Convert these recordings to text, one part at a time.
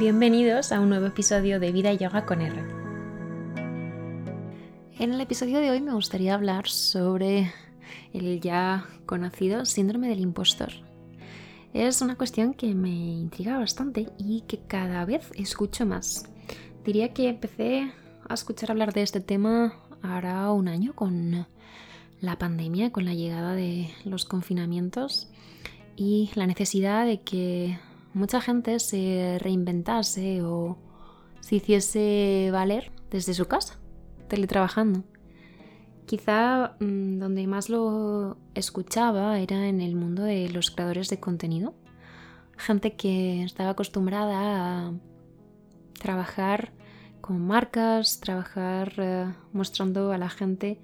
Bienvenidos a un nuevo episodio de Vida y Yoga con R. En el episodio de hoy me gustaría hablar sobre el ya conocido síndrome del impostor. Es una cuestión que me intriga bastante y que cada vez escucho más. Diría que empecé a escuchar hablar de este tema hará un año con la pandemia, con la llegada de los confinamientos y la necesidad de que mucha gente se reinventase o se hiciese valer desde su casa, teletrabajando. Quizá mm, donde más lo escuchaba era en el mundo de los creadores de contenido. Gente que estaba acostumbrada a trabajar con marcas, trabajar eh, mostrando a la gente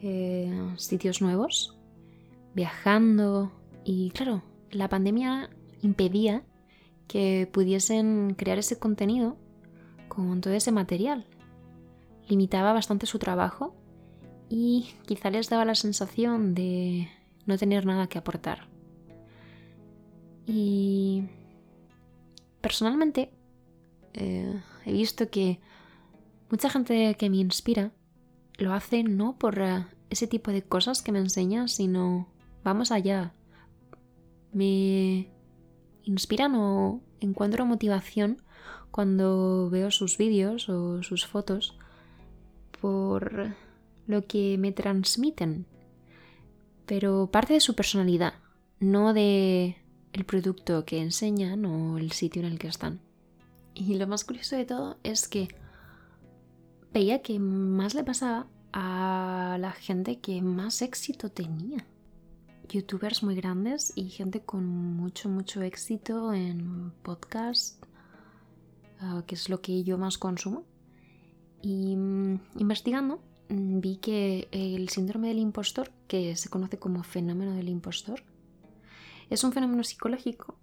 eh, sitios nuevos, viajando. Y claro, la pandemia impedía que pudiesen crear ese contenido con todo ese material. Limitaba bastante su trabajo y quizá les daba la sensación de no tener nada que aportar. Y personalmente eh, he visto que mucha gente que me inspira lo hace no por eh, ese tipo de cosas que me enseña, sino vamos allá. Me inspiran o encuentro motivación cuando veo sus vídeos o sus fotos por lo que me transmiten, pero parte de su personalidad, no de el producto que enseñan o el sitio en el que están. Y lo más curioso de todo es que veía que más le pasaba a la gente que más éxito tenía youtubers muy grandes y gente con mucho, mucho éxito en podcast, ah, que es lo que yo más consumo. Y mm, investigando mm, vi que el síndrome del impostor, que se conoce como fenómeno del impostor, es un fenómeno psicológico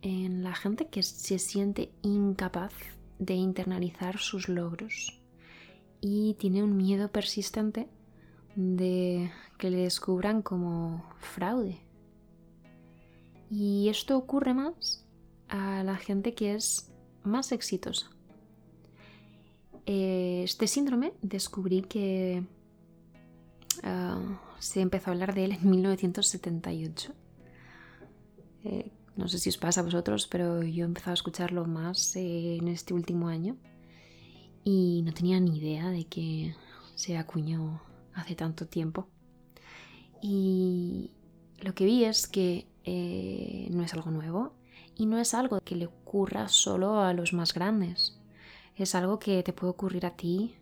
en la gente que se siente incapaz de internalizar sus logros y tiene un miedo persistente de que le descubran como fraude. Y esto ocurre más a la gente que es más exitosa. Eh, este síndrome descubrí que ah, se empezó a hablar de él en 1978. Eh, no sé si os pasa a vosotros, pero yo he empezado a escucharlo más en este último año y no tenía ni idea de que se acuñó hace tanto tiempo. Y lo que vi es que eh, no es algo nuevo y no es algo que le ocurra solo a los más grandes. Es algo que te puede ocurrir a ti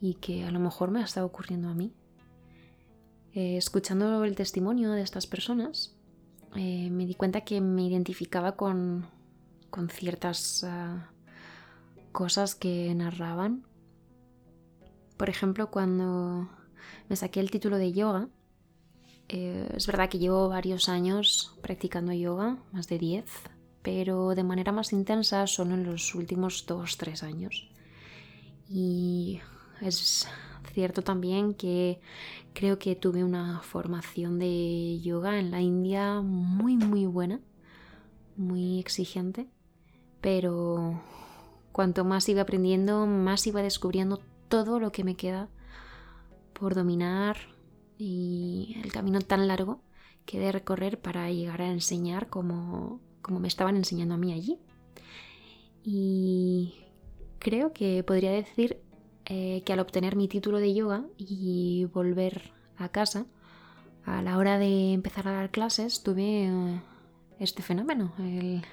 y que a lo mejor me ha estado ocurriendo a mí. Eh, escuchando el testimonio de estas personas, eh, me di cuenta que me identificaba con, con ciertas ah, cosas que narraban. Por ejemplo, cuando me saqué el título de yoga. Eh, es verdad que llevo varios años practicando yoga, más de 10, pero de manera más intensa solo en los últimos 2-3 años. Y es cierto también que creo que tuve una formación de yoga en la India muy muy buena, muy exigente, pero cuanto más iba aprendiendo, más iba descubriendo todo lo que me queda por dominar y el camino tan largo que de recorrer para llegar a enseñar como, como me estaban enseñando a mí allí. Y creo que podría decir eh, que al obtener mi título de yoga y volver a casa, a la hora de empezar a dar clases, tuve eh, este fenómeno, el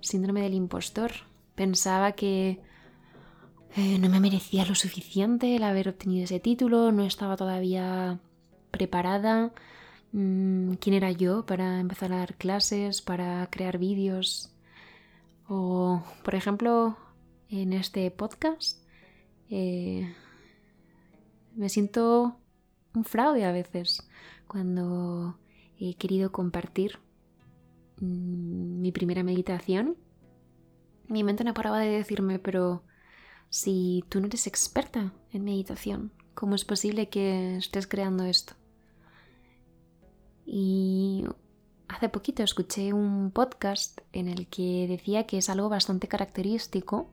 síndrome del impostor. Pensaba que eh, no me merecía lo suficiente el haber obtenido ese título, no estaba todavía preparada. Mm, ¿Quién era yo para empezar a dar clases, para crear vídeos? O, por ejemplo, en este podcast, eh, me siento un fraude a veces cuando he querido compartir mm, mi primera meditación. Mi mente no paraba de decirme, pero si tú no eres experta en meditación, ¿Cómo es posible que estés creando esto? Y hace poquito escuché un podcast en el que decía que es algo bastante característico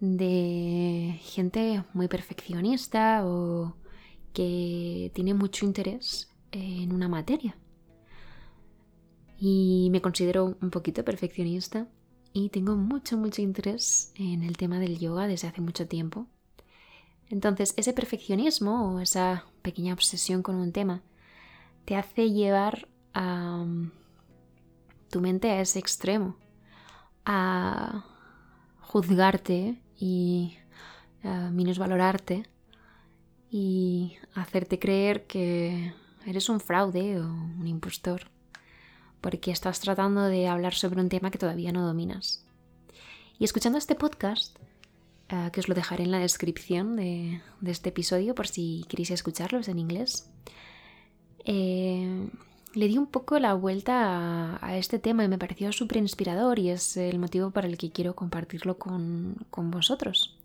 de gente muy perfeccionista o que tiene mucho interés en una materia. Y me considero un poquito perfeccionista y tengo mucho, mucho interés en el tema del yoga desde hace mucho tiempo. Entonces, ese perfeccionismo o esa pequeña obsesión con un tema te hace llevar a tu mente a ese extremo, a juzgarte y a minusvalorarte y hacerte creer que eres un fraude o un impostor porque estás tratando de hablar sobre un tema que todavía no dominas. Y escuchando este podcast, eh, que os lo dejaré en la descripción de, este episodio por si queréis escucharlo, es en inglés, eh, le di un poco la vuelta a, este tema y me pareció súper inspirador y es el motivo para el que quiero compartirlo con vosotros.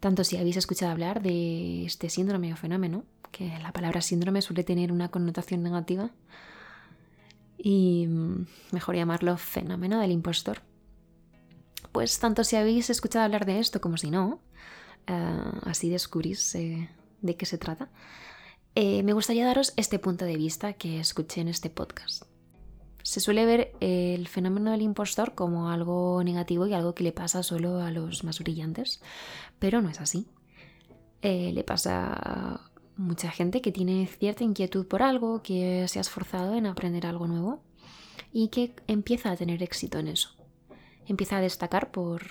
Tanto si habéis escuchado hablar de este síndrome o fenómeno, que la palabra síndrome suele tener una connotación negativa, y mm, mejor llamarlo fenómeno del impostor. Pues tanto si habéis escuchado hablar de esto como si no, eh, así descubrís eh, de qué se trata, eh, me gustaría daros este punto de vista que escuché en este podcast. Se suele ver el fenómeno del impostor como algo negativo y algo que le pasa solo a los más brillantes, pero no es así. le pasa mucha gente que tiene cierta inquietud por algo, que se ha esforzado en aprender algo nuevo y que empieza a tener éxito en eso. Empieza a destacar por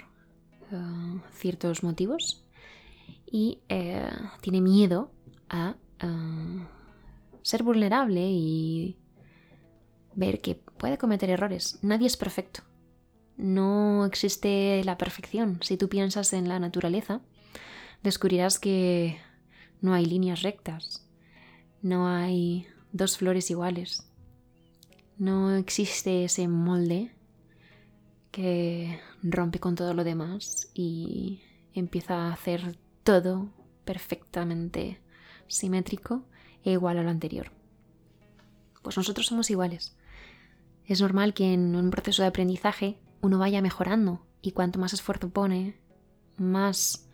eh, ciertos motivos y eh, tiene miedo a eh, ser vulnerable y ver que puede cometer errores. Nadie es perfecto. No existe la perfección. Si tú piensas en la naturaleza, descubrirás que no hay líneas rectas, no hay dos flores iguales, no existe ese molde que rompe con todo lo demás y empieza a hacer todo perfectamente simétrico e igual a lo anterior. Pues nosotros somos iguales. Es normal que en un proceso de aprendizaje uno vaya mejorando y cuanto más esfuerzo pone, más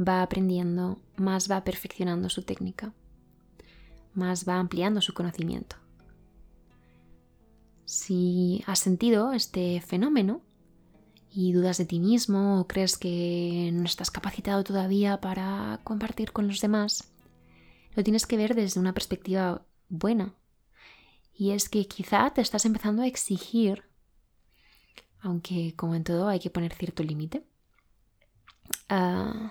va aprendiendo, más va perfeccionando su técnica, más va ampliando su conocimiento. Si has sentido este fenómeno y dudas de ti mismo o crees que no estás capacitado todavía para compartir con los demás, lo tienes que ver desde una perspectiva buena. Y es que quizá te estás empezando a exigir, aunque como en todo hay que poner cierto límite, uh,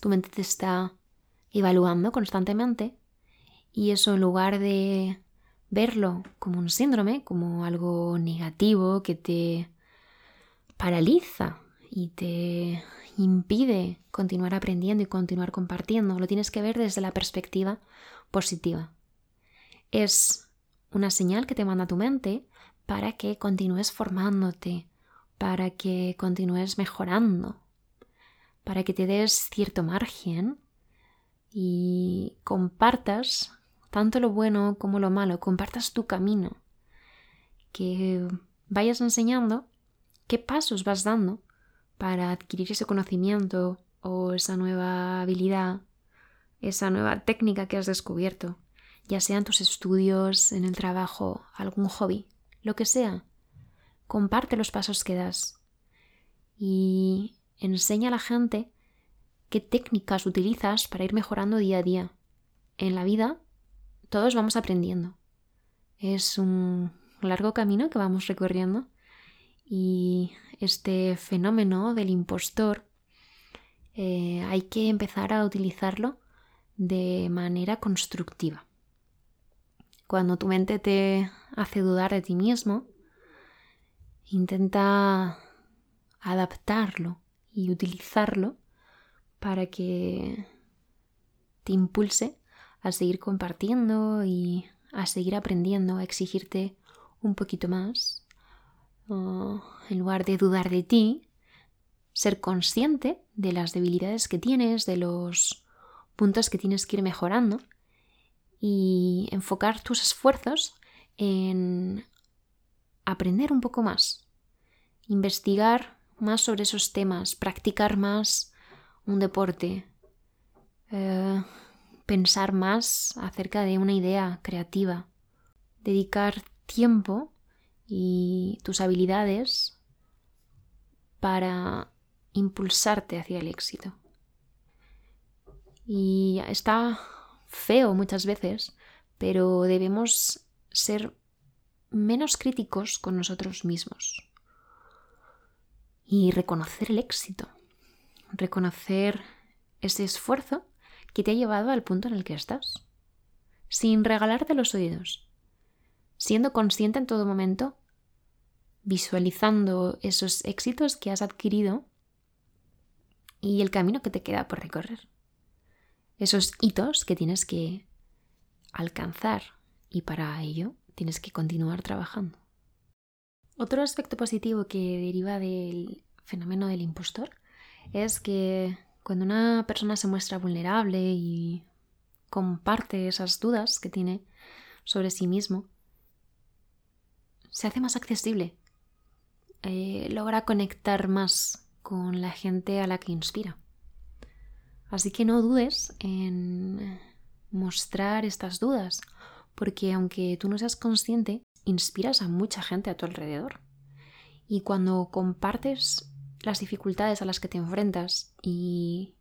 tu mente te está evaluando constantemente y eso en lugar de verlo como un síndrome, como algo negativo que te paraliza y te impide continuar aprendiendo y continuar compartiendo, lo tienes que ver desde la perspectiva positiva. Es una señal que te manda tu mente para que continúes formándote, para que continúes mejorando, para que te des cierto margen y compartas tanto lo bueno como lo malo, compartas tu camino, que vayas enseñando qué pasos vas dando para adquirir ese conocimiento o esa nueva habilidad, esa nueva técnica que has descubierto, ya sean tus estudios, en el trabajo, algún hobby, lo que sea. Comparte los pasos que das. Y enseña a la gente qué técnicas utilizas para ir mejorando día a día. En la vida todos vamos aprendiendo. Es un largo camino que vamos recorriendo y este fenómeno del impostor eh, hay que empezar a utilizarlo de manera constructiva. Cuando tu mente te hace dudar de ti mismo, intenta adaptarlo y utilizarlo para que te impulse a seguir compartiendo y a seguir aprendiendo, a exigirte un poquito más. en lugar de dudar de ti, ser consciente de las debilidades que tienes, de los puntos que tienes que ir mejorando y enfocar tus esfuerzos en aprender un poco más, investigar más sobre esos temas, practicar más un deporte, eh, pensar más acerca de una idea creativa, dedicar tiempo y tus habilidades para impulsarte hacia el éxito. Y está feo muchas veces, pero debemos ser menos críticos con nosotros mismos y reconocer el éxito, reconocer ese esfuerzo que te ha llevado al punto en el que estás, sin regalarte los oídos, siendo consciente en todo momento, visualizando esos éxitos que has adquirido y el camino que te queda por recorrer, esos hitos que tienes que alcanzar y para ello tienes que continuar trabajando. Otro aspecto positivo que deriva del fenómeno del impostor es que cuando una persona se muestra vulnerable y comparte esas dudas que tiene sobre sí mismo, se hace más accesible, eh, logra conectar más con la gente a la que inspira. Así que no dudes en mostrar estas dudas, porque aunque tú no seas consciente, inspiras a mucha gente a tu alrededor. Y cuando compartes las dificultades a las que te enfrentas y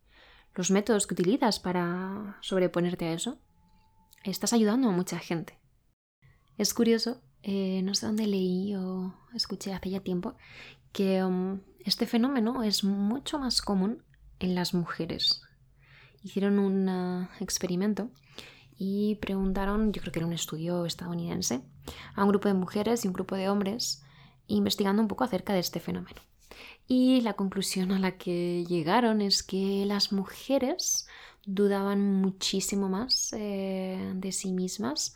los métodos que utilizas para sobreponerte a eso, estás ayudando a mucha gente. Es curioso, eh, no sé dónde leí o escuché hace ya tiempo, que um, este fenómeno es mucho más común en las mujeres. Hicieron un uh, experimento y preguntaron, yo creo que era un estudio estadounidense, a un grupo de mujeres y un grupo de hombres investigando un poco acerca de este fenómeno. Y la conclusión a la que llegaron es que las mujeres dudaban muchísimo más eh, de sí mismas,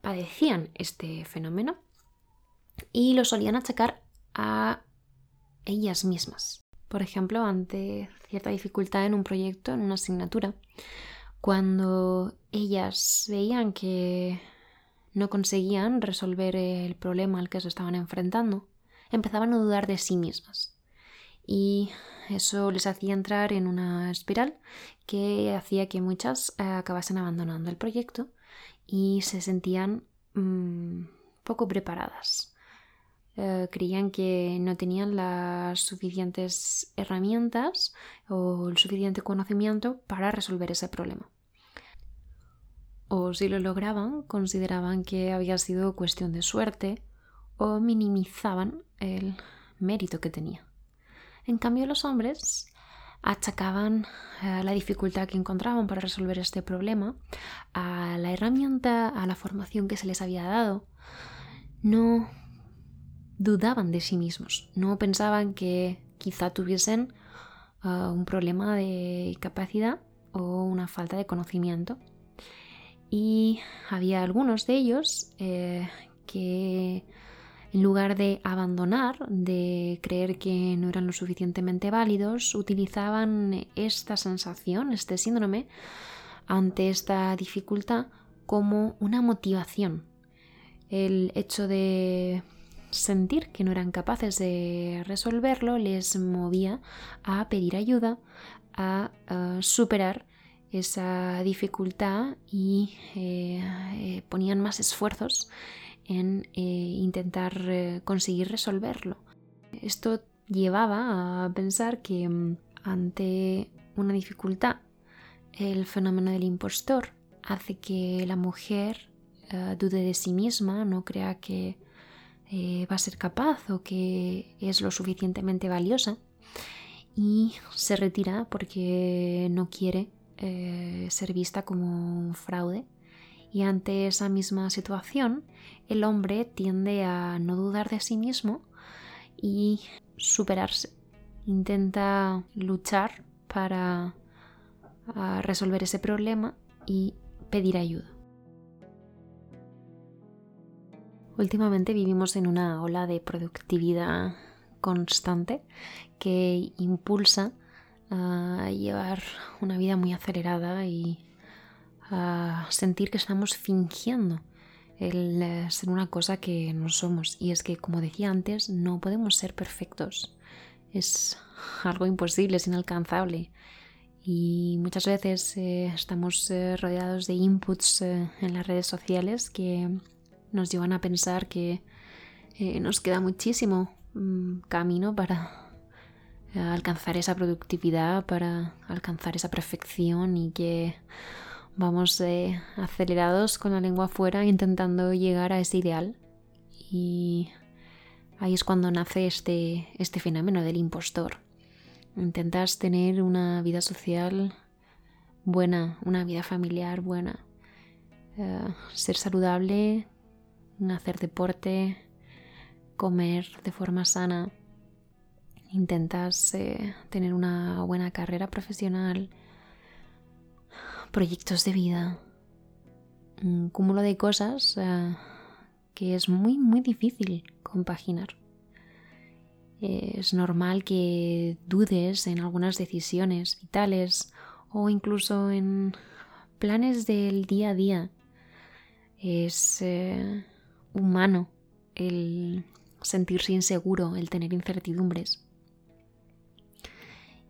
padecían este fenómeno y lo solían achacar a ellas mismas. Por ejemplo, ante cierta dificultad en un proyecto, en una asignatura, cuando ellas veían que no conseguían resolver el problema al que se estaban enfrentando, empezaban a dudar de sí mismas. Y eso les hacía entrar en una espiral que hacía que muchas eh, acabasen abandonando el proyecto y se sentían mm, poco preparadas. Eh, creían que no tenían las suficientes herramientas o el suficiente conocimiento para resolver ese problema o si lo lograban, consideraban que había sido cuestión de suerte o minimizaban el mérito que tenía. En cambio, los hombres achacaban eh, la dificultad que encontraban para resolver este problema a la herramienta, a la formación que se les había dado. No dudaban de sí mismos, no pensaban que quizá tuviesen eh, un problema de capacidad o una falta de conocimiento y había algunos de ellos eh, que en lugar de abandonar, de creer que no eran lo suficientemente válidos, utilizaban esta sensación, este síndrome, ante esta dificultad como una motivación. El hecho de sentir que no eran capaces de resolverlo les movía a pedir ayuda, a, superar esa dificultad y eh, eh, ponían más esfuerzos en eh, intentar conseguir resolverlo. Esto llevaba a pensar que mm, ante una dificultad el fenómeno del impostor hace que la mujer dude de sí misma, no crea que va a ser capaz o que es lo suficientemente valiosa y se retira porque no quiere eh, ser vista como un fraude. Y ante esa misma situación, el hombre tiende a no dudar de sí mismo y superarse. Intenta luchar para resolver ese problema y pedir ayuda. Últimamente vivimos en una ola de productividad constante que impulsa a llevar una vida muy acelerada y a sentir que estamos fingiendo el eh, ser una cosa que no somos. Y es que, como decía antes, no podemos ser perfectos. Es algo imposible, es inalcanzable. Y muchas veces eh, estamos eh, rodeados de inputs en las redes sociales que nos llevan a pensar que nos queda muchísimo mm, camino para alcanzar esa productividad, para alcanzar esa perfección y que vamos eh, acelerados con la lengua afuera intentando llegar a ese ideal. Y ahí es cuando nace este, este fenómeno del impostor. Intentas tener una vida social buena, una vida familiar buena, eh, ser saludable, hacer deporte, comer de forma sana. Intentas tener una buena carrera profesional, proyectos de vida, un cúmulo de cosas eh, que es muy, muy difícil compaginar. Es normal que dudes en algunas decisiones vitales o incluso en planes del día a día. Es eh, humano el sentirse inseguro, el tener incertidumbres.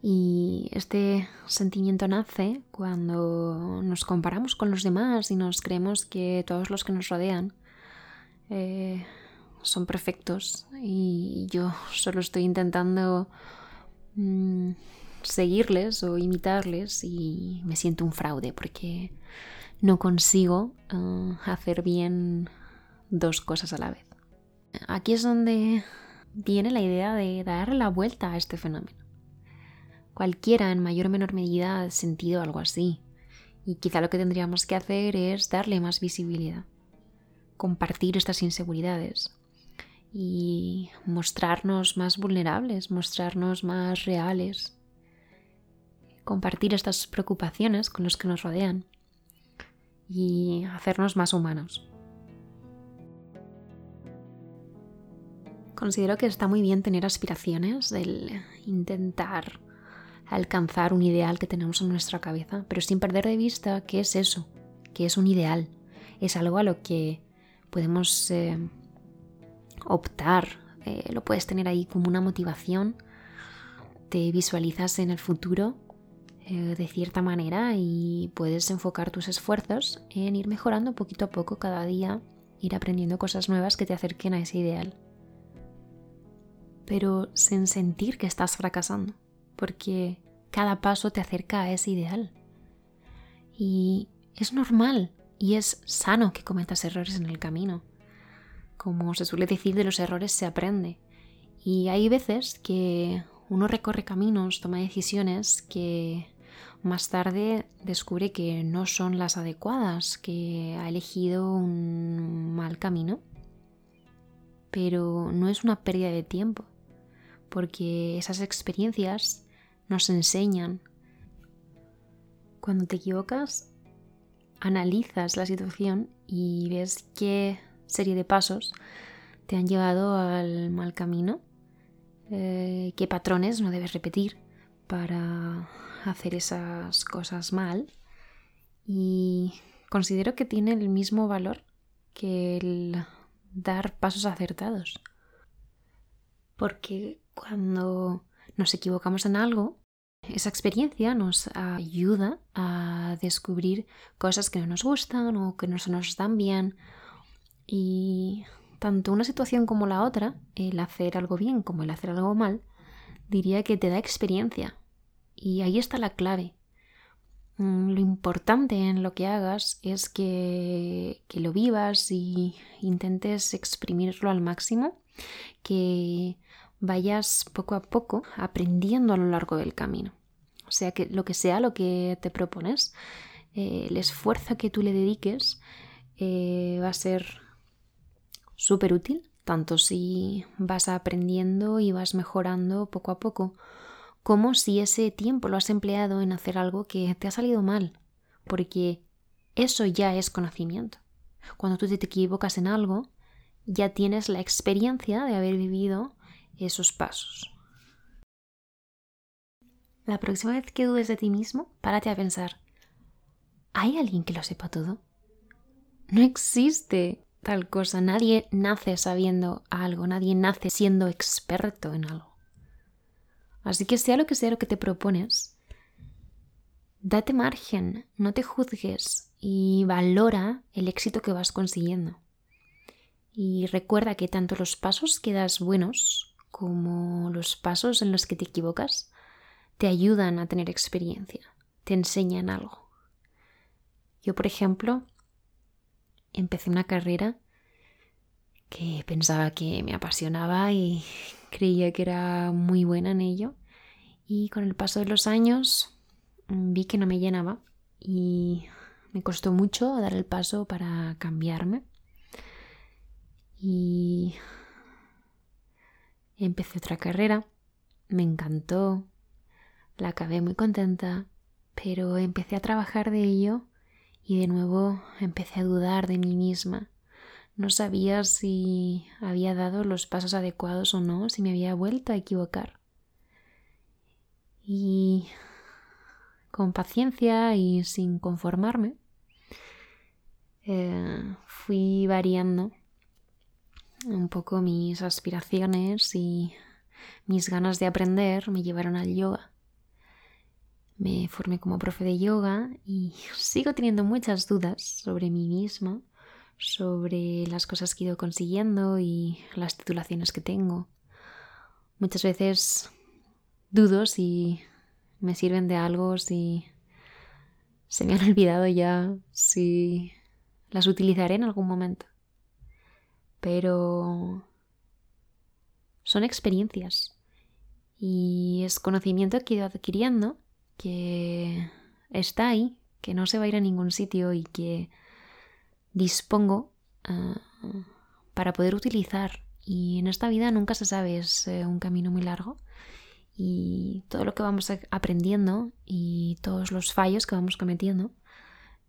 Y este sentimiento nace cuando nos comparamos con los demás y nos creemos que todos los que nos rodean eh, son perfectos y yo solo estoy intentando mm, seguirles o imitarles y me siento un fraude porque no consigo eh, hacer bien dos cosas a la vez. Aquí es donde viene la idea de dar la vuelta a este fenómeno. Cualquiera en mayor o menor medida ha sentido algo así. Y quizá lo que tendríamos que hacer es darle más visibilidad, compartir estas inseguridades y mostrarnos más vulnerables, mostrarnos más reales, compartir estas preocupaciones con los que nos rodean y hacernos más humanos. Considero que está muy bien tener aspiraciones, el intentar alcanzar un ideal que tenemos en nuestra cabeza, pero sin perder de vista qué es eso, qué es un ideal. Es algo a lo que podemos eh, optar, eh, lo puedes tener ahí como una motivación, te visualizas en el futuro eh, de cierta manera y puedes enfocar tus esfuerzos en ir mejorando poquito a poco cada día, ir aprendiendo cosas nuevas que te acerquen a ese ideal. Pero sin sentir que estás fracasando porque cada paso te acerca a ese ideal. Y es normal y es sano que cometas errores en el camino. Como se suele decir, de los errores se aprende. Y hay veces que uno recorre caminos, toma decisiones que más tarde descubre que no son las adecuadas, que ha elegido un mal camino. Pero no es una pérdida de tiempo, porque esas experiencias nos enseñan. Cuando te equivocas, analizas la situación y ves qué serie de pasos te han llevado al mal camino, eh, qué patrones no debes repetir para hacer esas cosas mal. Y considero que tiene el mismo valor que el dar pasos acertados. Porque cuando nos equivocamos en algo, esa experiencia nos ayuda a descubrir cosas que no nos gustan o que no nos dan bien. Y tanto una situación como la otra, el hacer algo bien como el hacer algo mal, diría que te da experiencia. Y ahí está la clave. Mm, lo importante en lo que hagas es que, que lo vivas y intentes exprimirlo al máximo, que vayas poco a poco aprendiendo a lo largo del camino. O sea, que lo que sea lo que te propones, eh, el esfuerzo que tú le dediques eh, va a ser súper útil, tanto si vas aprendiendo y vas mejorando poco a poco, como si ese tiempo lo has empleado en hacer algo que te ha salido mal, porque eso ya es conocimiento. Cuando tú te equivocas en algo, ya tienes la experiencia de haber vivido esos pasos. la próxima vez que dudes de ti mismo, párate a pensar, ¿hay alguien que lo sepa todo? No existe tal cosa, nadie nace sabiendo algo, nadie nace siendo experto en algo. Así que sea lo que sea lo que te propones, date margen, no te juzgues y valora el éxito que vas consiguiendo. Y recuerda que tanto los pasos que das buenos como los pasos en los que te equivocas te ayudan a tener experiencia, te enseñan algo. Yo, por ejemplo, empecé una carrera que pensaba que me apasionaba y creía que era muy buena en ello. Y con el paso de los años mm, vi que no me llenaba y me costó mucho dar el paso para cambiarme. Y empecé otra carrera, me encantó, la acabé muy contenta, pero empecé a trabajar de ello y de nuevo empecé a dudar de mí misma. No sabía si había dado los pasos adecuados o no, si me había vuelto a equivocar. Y con paciencia y sin conformarme, eh, fui variando un poco mis aspiraciones y mis ganas de aprender me llevaron al yoga. Me formé como profe de yoga y sigo teniendo muchas dudas sobre mí misma, sobre las cosas que he ido consiguiendo y las titulaciones que tengo. Muchas veces dudo si me sirven de algo, si se me han olvidado ya, si las utilizaré en algún momento. Pero son experiencias. Y es conocimiento que he ido adquiriendo que está ahí, que no se va a ir a ningún sitio y que dispongo ah, para poder utilizar. Y en esta vida nunca se sabe, es eh, un camino muy largo. Y todo lo que vamos aprendiendo y todos los fallos que vamos cometiendo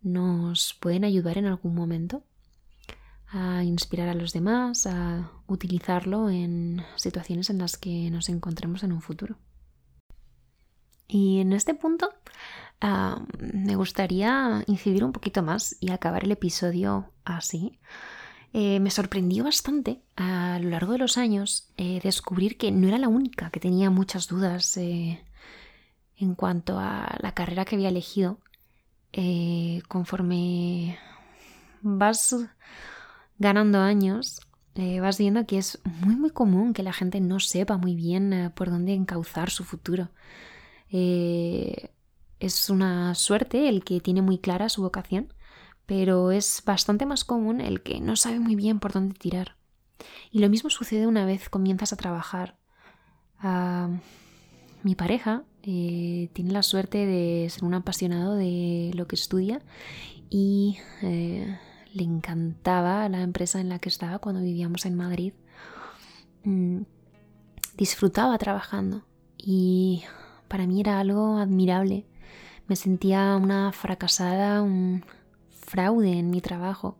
nos pueden ayudar en algún momento a inspirar a los demás, a utilizarlo en situaciones en las que nos encontremos en un futuro. Y en este punto ah, me gustaría incidir un poquito más y acabar el episodio así. Eh, me sorprendió bastante a lo largo de los años eh, descubrir que no era la única que tenía muchas dudas eh, en cuanto a la carrera que había elegido. conforme vas ganando años, vas viendo que es muy muy común que la gente no sepa muy bien por dónde encauzar su futuro. Eh, es una suerte el que tiene muy clara su vocación, pero es bastante más común el que no sabe muy bien por dónde tirar. Y lo mismo sucede una vez comienzas a trabajar. Ah, mi pareja eh, tiene la suerte de ser un apasionado de lo que estudia y eh, le encantaba la empresa en la que estaba cuando vivíamos en Madrid. Mm, disfrutaba trabajando y para mí era algo admirable. Me sentía una fracasada, un fraude en mi trabajo.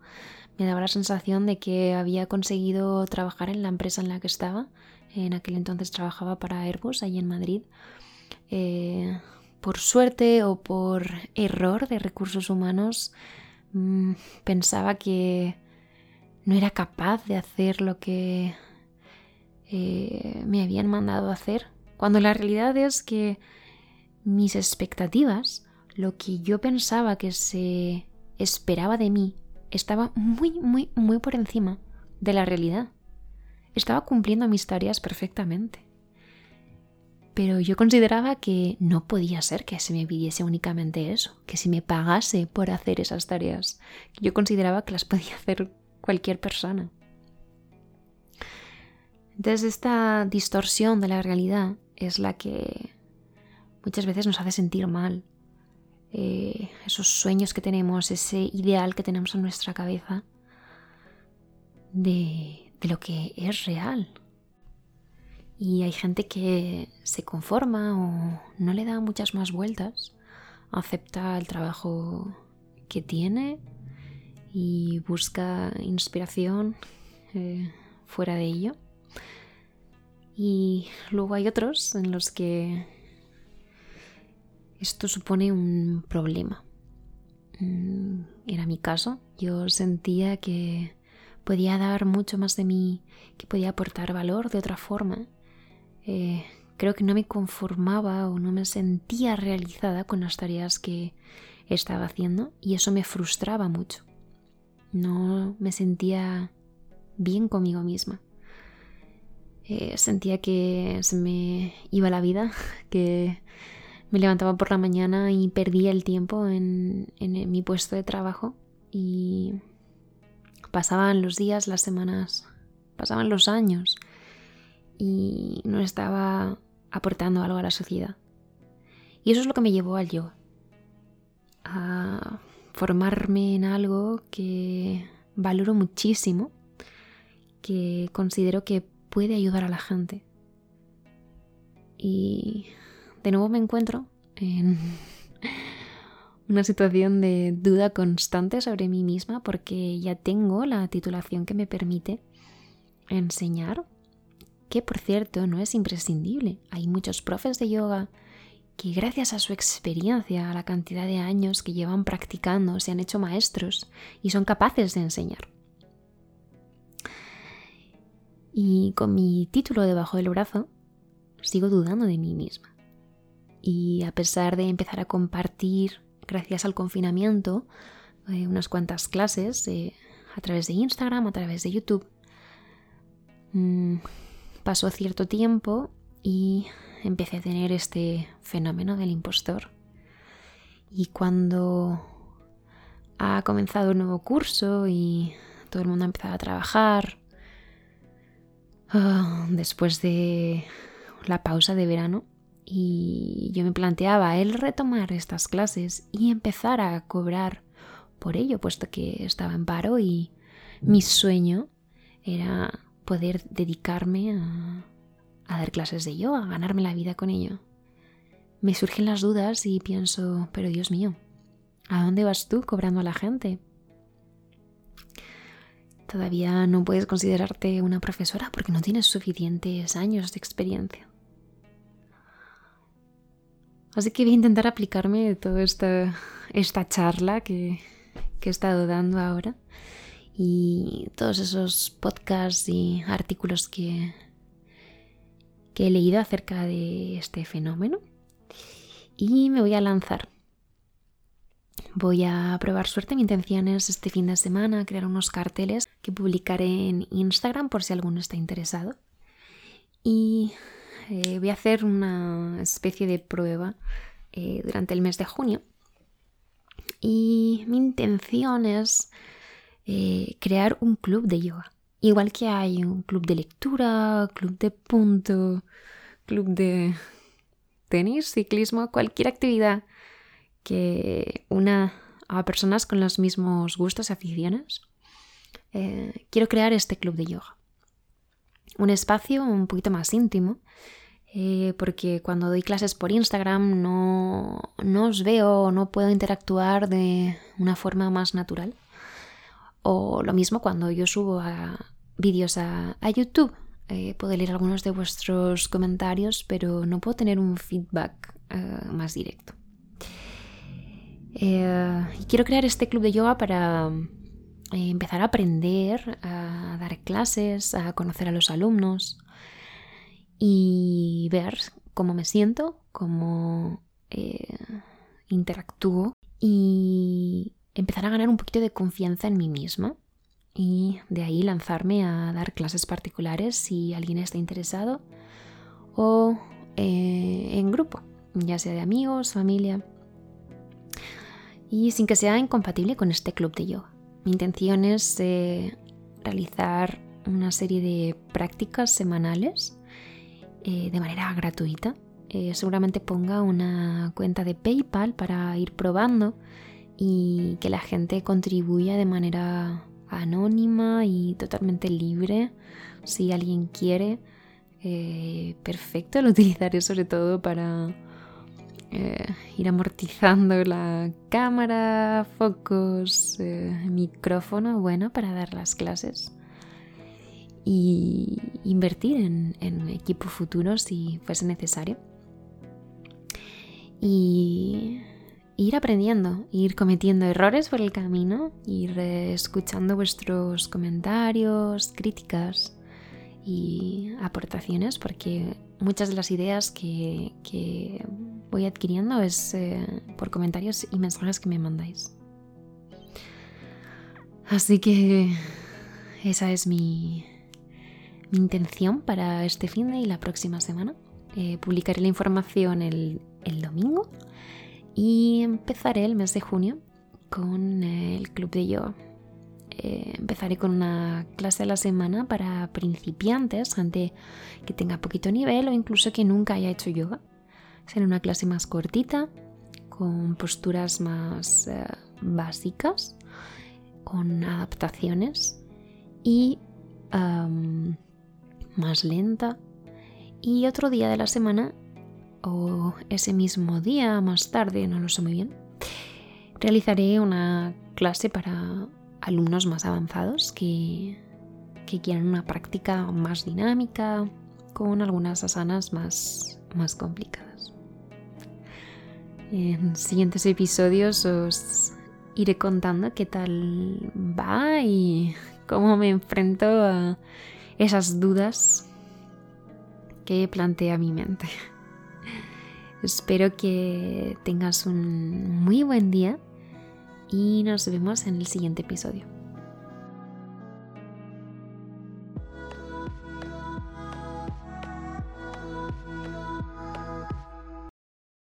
Me daba la sensación de que había conseguido trabajar en la empresa en la que estaba. En aquel entonces trabajaba para Airbus, allí en Madrid. Eh, por suerte o por error de recursos humanos, mm, pensaba que no era capaz de hacer lo que eh, me habían mandado hacer cuando la realidad es que mis expectativas, lo que yo pensaba que se esperaba de mí, estaba muy, muy, muy por encima de la realidad. Estaba cumpliendo mis tareas perfectamente. Pero yo consideraba que no podía ser que se me pidiese únicamente eso, que si me pagase por hacer esas tareas, yo consideraba que las podía hacer cualquier persona. Entonces esta distorsión de la realidad es la que muchas veces nos hace sentir mal. Eh, esos sueños que tenemos, ese ideal que tenemos en nuestra cabeza de, de lo que es real. Y hay gente que se conforma o no le da muchas más vueltas, acepta el trabajo que tiene y busca inspiración eh, fuera de ello. Y luego hay otros en los que esto supone un problema. Mm, era mi caso. Yo sentía que podía dar mucho más de mí, que podía aportar valor de otra forma. Eh, creo que no me conformaba o no me sentía realizada con las tareas que estaba haciendo y eso me frustraba mucho. No me sentía bien conmigo misma. Eh, sentía que se me iba la vida, que me levantaba por la mañana y perdía el tiempo en, en mi puesto de trabajo y pasaban los días, las semanas, pasaban los años y no estaba aportando algo a la sociedad. Y eso es lo que me llevó al yoga. A formarme en algo que valoro muchísimo, que considero que puede ayudar a la gente. Y de nuevo me encuentro en una situación de duda constante sobre mí misma porque ya tengo la titulación que me permite enseñar que por cierto no es imprescindible. Hay muchos profes de yoga que gracias a su experiencia, a la cantidad de años que llevan practicando, se han hecho maestros y son capaces de enseñar. Y con mi título debajo del brazo, sigo dudando de mí misma. Y a pesar de empezar a compartir, gracias al confinamiento, eh, unas cuantas clases eh, a través de Instagram, a través de YouTube, mm, Pasó cierto tiempo y empecé a tener este fenómeno del impostor. Y cuando ha comenzado un nuevo curso y todo el mundo ha empezado a trabajar, ah, después de la pausa de verano, y yo me planteaba el retomar estas clases y empezar a cobrar por ello, puesto que estaba en paro y mi sueño era poder dedicarme a, dar clases de yoga, a ganarme la vida con ello. Me surgen las dudas y pienso, pero Dios mío, ¿a dónde vas tú cobrando a la gente? Todavía no puedes considerarte una profesora porque no tienes suficientes años de experiencia. Así que voy a intentar aplicarme toda esta, esta charla que, que he estado dando ahora y todos esos podcasts y artículos que, que he leído acerca de este fenómeno y me voy a lanzar. Voy a probar suerte. Mi intención es este fin de semana crear unos carteles que publicaré en Instagram por si alguno está interesado. Y eh, voy a hacer una especie de prueba eh, durante el mes de junio. Y mi intención es eh, crear un club de yoga. Igual que hay un club de lectura, club de punto, club de tenis, ciclismo, cualquier actividad que una a personas con los mismos gustos y aficiones. Eh, quiero crear este club de yoga. Un espacio un poquito más íntimo, eh, porque cuando doy clases por Instagram no, no os veo, no puedo interactuar de una forma más natural. O lo mismo cuando yo subo vídeos a, YouTube. Eh, puedo leer algunos de vuestros comentarios, pero no puedo tener un feedback eh, más directo. Eh, quiero crear este club de yoga para empezar a aprender, a dar clases, a conocer a los alumnos y ver cómo me siento, cómo interactúo y empezar a ganar un poquito de confianza en mí misma y de ahí lanzarme a dar clases particulares si alguien está interesado o eh, en grupo, ya sea de amigos, familia y sin que sea incompatible con este club de yoga. Mi intención es eh, realizar una serie de prácticas semanales eh, de manera gratuita. seguramente ponga una cuenta de PayPal para ir probando y que la gente contribuya de manera anónima y totalmente libre. Si alguien quiere, eh, perfecto, lo utilizaré sobre todo para eh, ir amortizando la cámara, focos, eh, micrófono, bueno, para dar las clases. Y invertir en, en equipo futuro si fuese necesario. y ir aprendiendo, ir cometiendo errores por el camino, ir escuchando vuestros comentarios, críticas y aportaciones, porque muchas de las ideas que, voy adquiriendo es eh, por comentarios y mensajes que me mandáis. Así que esa es mi, intención para este fin de y la próxima semana. Eh, publicaré la información el, domingo y empezaré el mes de junio con el club de yoga. Eh, empezaré con una clase a la semana para principiantes, gente que tenga poquito nivel o incluso que nunca haya hecho yoga. Será una clase más cortita, con posturas más eh, básicas, con adaptaciones y más lenta. Y otro día de la semana, o ese mismo día, más tarde, no lo sé muy bien, realizaré una clase para alumnos más avanzados que, quieran una práctica más dinámica, con algunas asanas más, más complicadas. En siguientes episodios os iré contando qué tal va y cómo me enfrento a esas dudas que plantea mi mente. Espero que tengas un muy buen día y nos vemos en el siguiente episodio.